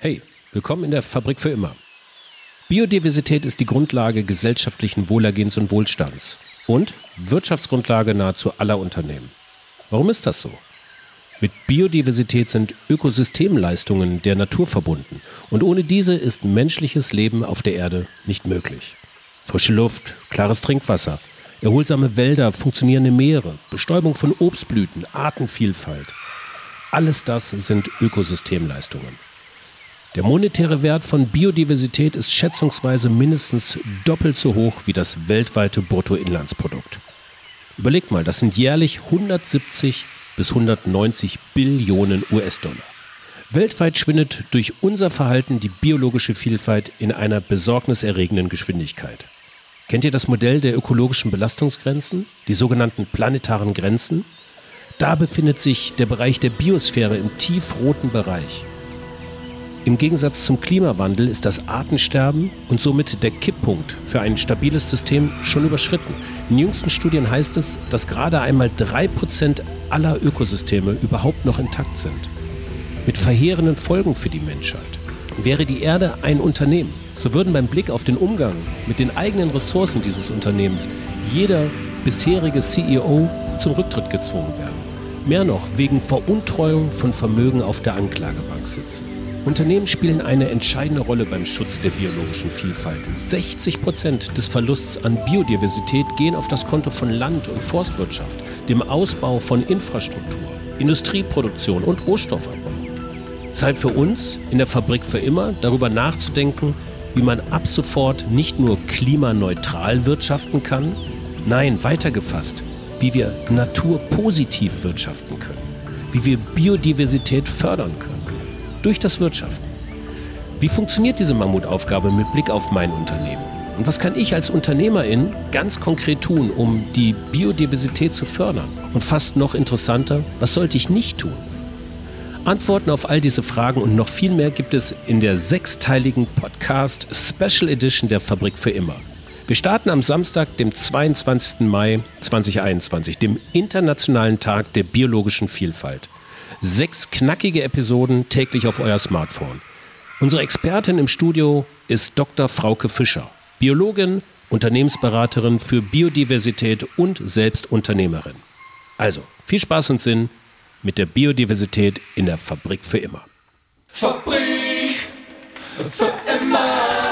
Hey, willkommen in der Fabrik für immer. Biodiversität ist die Grundlage gesellschaftlichen Wohlergehens und Wohlstands und Wirtschaftsgrundlage nahezu aller Unternehmen. Warum ist das so? Mit Biodiversität sind Ökosystemleistungen der Natur verbunden und ohne diese ist menschliches Leben auf der Erde nicht möglich. Frische Luft, klares Trinkwasser, erholsame Wälder, funktionierende Meere, Bestäubung von Obstblüten, Artenvielfalt. Alles das sind Ökosystemleistungen. Der monetäre Wert von Biodiversität ist schätzungsweise mindestens doppelt so hoch wie das weltweite Bruttoinlandsprodukt. Überlegt mal, das sind jährlich 170 bis 190 Billionen US-Dollar. Weltweit schwindet durch unser Verhalten die biologische Vielfalt in einer besorgniserregenden Geschwindigkeit. Kennt ihr das Modell der ökologischen Belastungsgrenzen, die sogenannten planetaren Grenzen? Da befindet sich der Bereich der Biosphäre im tiefroten Bereich. Im Gegensatz zum Klimawandel ist das Artensterben und somit der Kipppunkt für ein stabiles System schon überschritten. In jüngsten Studien heißt es, dass gerade einmal 3% aller Ökosysteme überhaupt noch intakt sind. Mit verheerenden Folgen für die Menschheit. Wäre die Erde ein Unternehmen, so würden beim Blick auf den Umgang mit den eigenen Ressourcen dieses Unternehmens jeder bisherige CEO zum Rücktritt gezwungen werden. Mehr noch, wegen Veruntreuung von Vermögen auf der Anklagebank sitzen. Unternehmen spielen eine entscheidende Rolle beim Schutz der biologischen Vielfalt. 60 Prozent des Verlusts an Biodiversität gehen auf das Konto von Land- und Forstwirtschaft, dem Ausbau von Infrastruktur, Industrieproduktion und Rohstoffabbau. Zeit für uns in der Fabrik für immer darüber nachzudenken, wie man ab sofort nicht nur klimaneutral wirtschaften kann, nein, weitergefasst, wie wir naturpositiv wirtschaften können, wie wir Biodiversität fördern können durch das Wirtschaften. Wie funktioniert diese Mammutaufgabe mit Blick auf mein Unternehmen? Und was kann ich als Unternehmerin ganz konkret tun, um die Biodiversität zu fördern? Und fast noch interessanter, was sollte ich nicht tun? Antworten auf all diese Fragen und noch viel mehr gibt es in der sechsteiligen Podcast Special Edition der Fabrik für immer. Wir starten am Samstag, dem 22. Mai 2021, dem Internationalen Tag der biologischen Vielfalt. Sechs knackige Episoden täglich auf euer Smartphone. Unsere Expertin im Studio ist Dr. Frauke Fischer, Biologin, Unternehmensberaterin für Biodiversität und Selbstunternehmerin. Also, viel Spaß und Sinn mit der Biodiversität in der Fabrik für immer. Fabrik für immer.